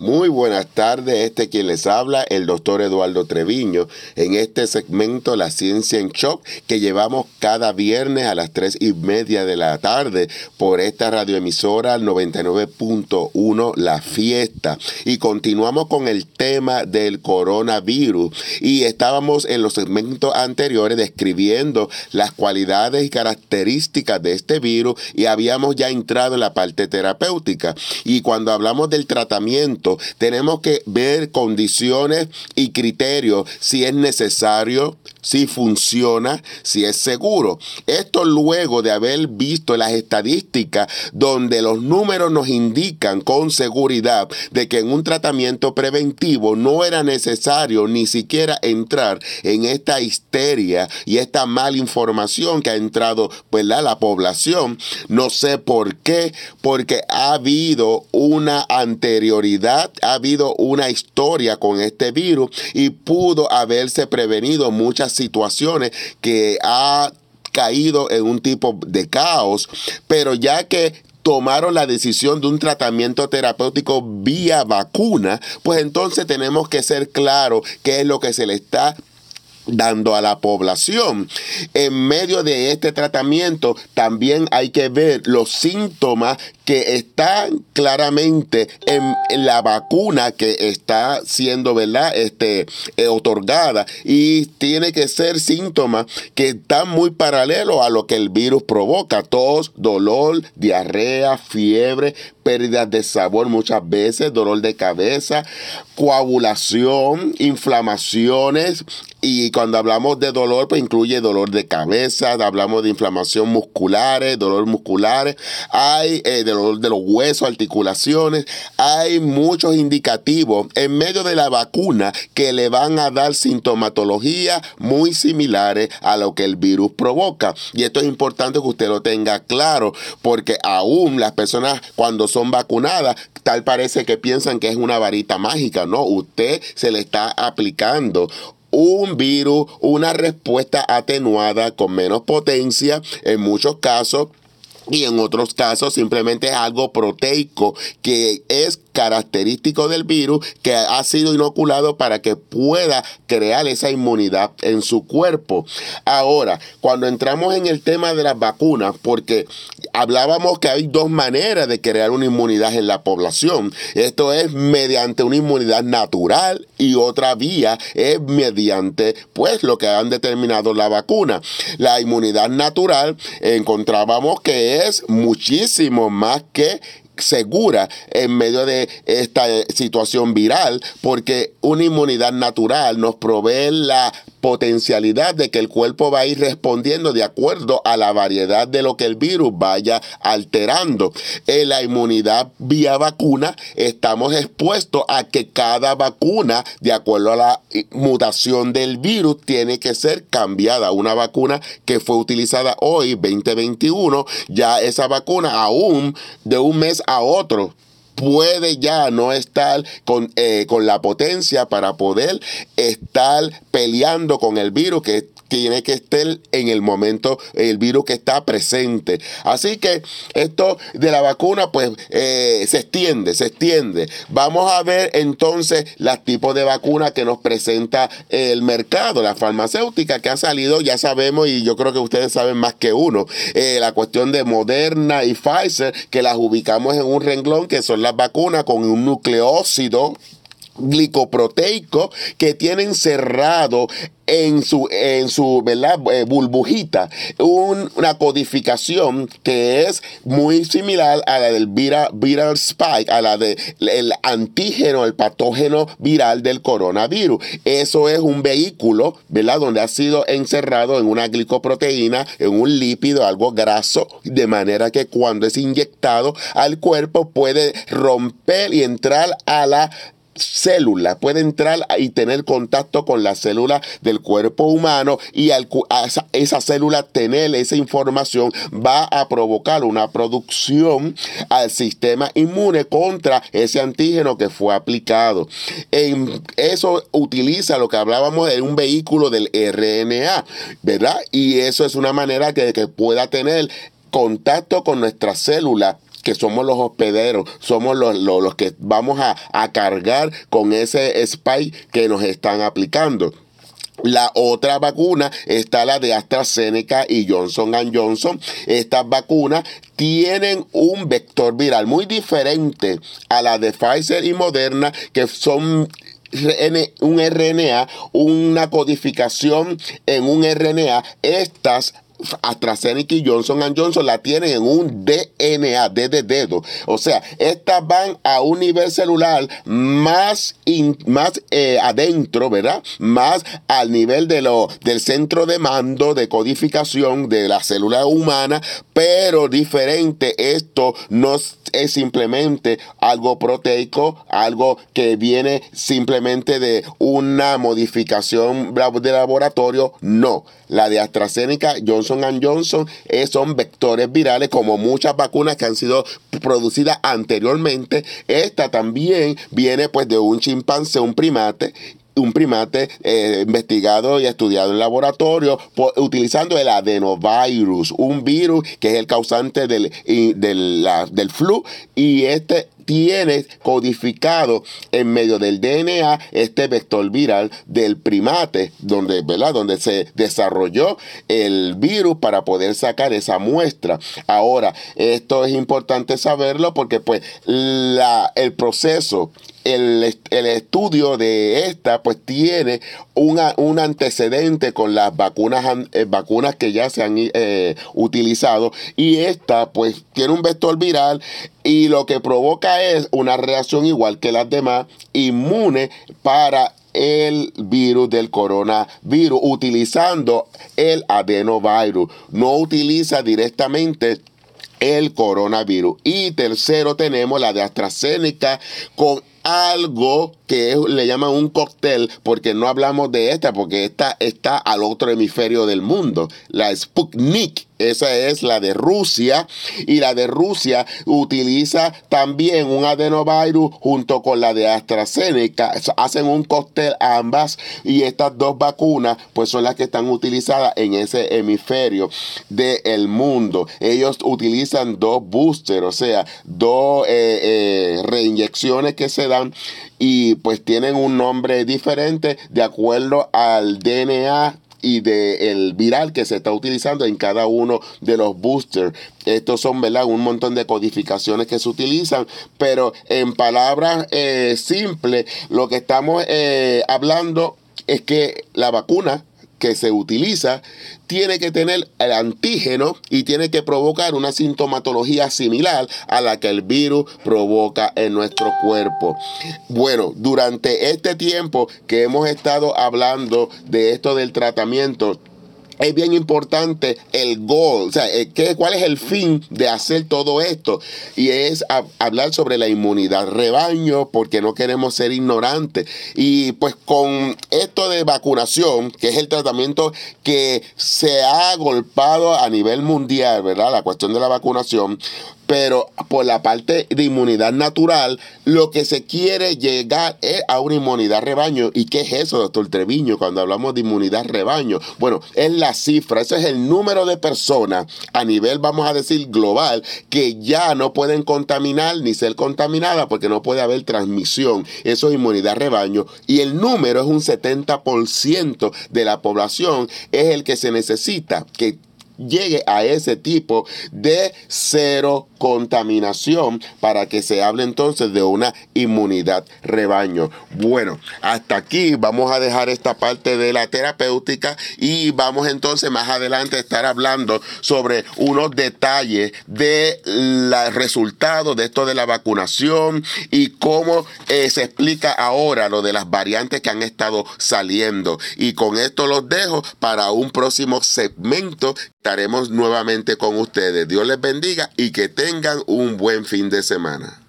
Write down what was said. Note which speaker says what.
Speaker 1: Muy buenas tardes, este quien les habla, el doctor Eduardo Treviño, en este segmento La Ciencia en Shock que llevamos cada viernes a las tres y media de la tarde por esta radioemisora 99.1 La Fiesta. Y continuamos con el tema del coronavirus y estábamos en los segmentos anteriores describiendo las cualidades y características de este virus y habíamos ya entrado en la parte terapéutica. Y cuando hablamos del tratamiento, tenemos que ver condiciones y criterios si es necesario, si funciona, si es seguro. Esto luego de haber visto las estadísticas donde los números nos indican con seguridad de que en un tratamiento preventivo no era necesario ni siquiera entrar en esta histeria y esta mala información que ha entrado pues, la población. No sé por qué, porque ha habido una anterioridad ha habido una historia con este virus y pudo haberse prevenido muchas situaciones que ha caído en un tipo de caos, pero ya que tomaron la decisión de un tratamiento terapéutico vía vacuna, pues entonces tenemos que ser claros qué es lo que se le está dando a la población. En medio de este tratamiento también hay que ver los síntomas que están claramente en, la vacuna que está siendo, ¿verdad? Este, eh, otorgada y tiene que ser síntomas que están muy paralelos a lo que el virus provoca. Tos, dolor, diarrea, fiebre, pérdidas de sabor muchas veces, dolor de cabeza, coagulación, inflamaciones y cuando hablamos de dolor, pues incluye dolor de cabeza, hablamos de inflamación musculares, dolor musculares, hay eh, dolor de los huesos, articulaciones, hay muchos indicativos en medio de la vacuna que le van a dar sintomatología muy similares a lo que el virus provoca. Y esto es importante que usted lo tenga claro, porque aún las personas cuando son vacunadas, tal parece que piensan que es una varita mágica, ¿no? Usted se le está aplicando un virus, una respuesta atenuada con menos potencia, en muchos casos y en otros casos simplemente es algo proteico que es característico del virus que ha sido inoculado para que pueda crear esa inmunidad en su cuerpo. Ahora, cuando entramos en el tema de las vacunas, porque hablábamos que hay dos maneras de crear una inmunidad en la población. Esto es mediante una inmunidad natural y otra vía es mediante pues lo que han determinado la vacuna. La inmunidad natural encontrábamos que es muchísimo más que segura en medio de esta situación viral, porque una inmunidad natural nos provee la potencialidad de que el cuerpo va a ir respondiendo de acuerdo a la variedad de lo que el virus vaya alterando. En la inmunidad vía vacuna estamos expuestos a que cada vacuna, de acuerdo a la mutación del virus, tiene que ser cambiada. Una vacuna que fue utilizada hoy, 2021, ya esa vacuna aún de un mes a otro puede ya no estar con, eh, con la potencia para poder estar peleando con el virus que tiene que estar en el momento el virus que está presente. Así que esto de la vacuna pues eh, se extiende, se extiende. Vamos a ver entonces los tipos de vacunas que nos presenta el mercado, la farmacéutica que ha salido, ya sabemos y yo creo que ustedes saben más que uno, eh, la cuestión de Moderna y Pfizer, que las ubicamos en un renglón, que son las vacunas con un nucleócido glicoproteico que tienen cerrado en su, en su ¿verdad? Eh, burbujita una codificación que es muy similar a la del viral, viral spike, a la del el antígeno, el patógeno viral del coronavirus. Eso es un vehículo, ¿verdad? Donde ha sido encerrado en una glicoproteína, en un lípido, algo graso, de manera que cuando es inyectado al cuerpo puede romper y entrar a la célula, puede entrar y tener contacto con la célula del cuerpo humano y al, esa, célula tener esa información va a provocar una producción al sistema inmune contra ese antígeno que fue aplicado. Eso utiliza lo que hablábamos de un vehículo del RNA, ¿verdad? Y eso es una manera que, que pueda tener contacto con nuestra célula que somos los hospederos, somos los, los, que vamos a, a cargar con ese spike que nos están aplicando. La otra vacuna está la de AstraZeneca y Johnson Johnson. Estas vacunas tienen un vector viral muy diferente a la de Pfizer y Moderna, que son un RNA, una codificación en un RNA. Estas AstraZeneca y Johnson Johnson la tienen en un DNA, D de dedo. O sea, estas van a un nivel celular más, más eh, adentro, ¿verdad? Más al nivel de lo, del centro de mando, de codificación de la célula humana, pero diferente. Esto no es simplemente algo proteico, algo que viene simplemente de una modificación de laboratorio. No, la de AstraZeneca, Johnson Johnson eh, son vectores virales como muchas vacunas que han sido producidas anteriormente. Esta también viene pues de un chimpancé, un primate un primate eh, investigado y estudiado en laboratorio utilizando el adenovirus, un virus que es el causante del, del, del flu y este tiene codificado en medio del DNA este vector viral del primate, donde, ¿verdad? donde se desarrolló el virus para poder sacar esa muestra. Ahora, esto es importante saberlo porque pues la, el proceso el, estudio de esta pues tiene un antecedente con las vacunas, eh, vacunas que ya se han eh, utilizado y esta pues tiene un vector viral y lo que provoca es una reacción igual que las demás, inmune para el virus del coronavirus utilizando el adenovirus. No utiliza directamente el coronavirus. Y tercero tenemos la de AstraZeneca con algo que le llaman un cóctel, porque no hablamos de esta, porque esta está al otro hemisferio del mundo, la Sputnik. Esa es la de Rusia y la de Rusia utiliza también un adenovirus junto con la de AstraZeneca. Hacen un cóctel ambas y estas dos vacunas pues son las que están utilizadas en ese hemisferio del mundo. Ellos utilizan dos boosters, o sea, dos eh, eh, reinyecciones que se dan y pues tienen un nombre diferente de acuerdo al DNA y del viral que se está utilizando en cada uno de los boosters. Estos son, ¿verdad? Un montón de codificaciones que se utilizan, pero en palabras eh, simples, lo que estamos eh, hablando es que la vacuna que se utiliza tiene que tener el antígeno y tiene que provocar una sintomatología similar a la que el virus provoca en nuestro cuerpo. Bueno, durante este tiempo que hemos estado hablando de esto del tratamiento, es bien importante el goal, o sea, eh, ¿qué, cuál es el fin de hacer todo esto. Y es hablar sobre la inmunidad rebaño, porque no queremos ser ignorantes. Y pues con esto de vacunación, que es el tratamiento que se ha golpado a nivel mundial, ¿verdad? La cuestión de la vacunación, pero por la parte de inmunidad natural, lo que se quiere llegar es a una inmunidad rebaño. ¿Y qué es eso, doctor Treviño, cuando hablamos de inmunidad rebaño? Bueno, es la cifra, ese es el número de personas a nivel, vamos a decir, global, que ya no pueden contaminar ni ser contaminadas porque no puede haber transmisión. Eso es inmunidad rebaño. Y el número es un 70% de la población, es el que se necesita, que llegue a ese tipo de cero contaminación para que se hable entonces de una inmunidad rebaño. Bueno, hasta aquí vamos a dejar esta parte de la terapéutica y vamos entonces más adelante a estar hablando sobre unos detalles de los resultados de esto de la vacunación y cómo eh, se explica ahora lo de las variantes que han estado saliendo. Y con esto los dejo para un próximo segmento estaremos nuevamente con ustedes. Dios les bendiga y que tengan un buen fin de semana.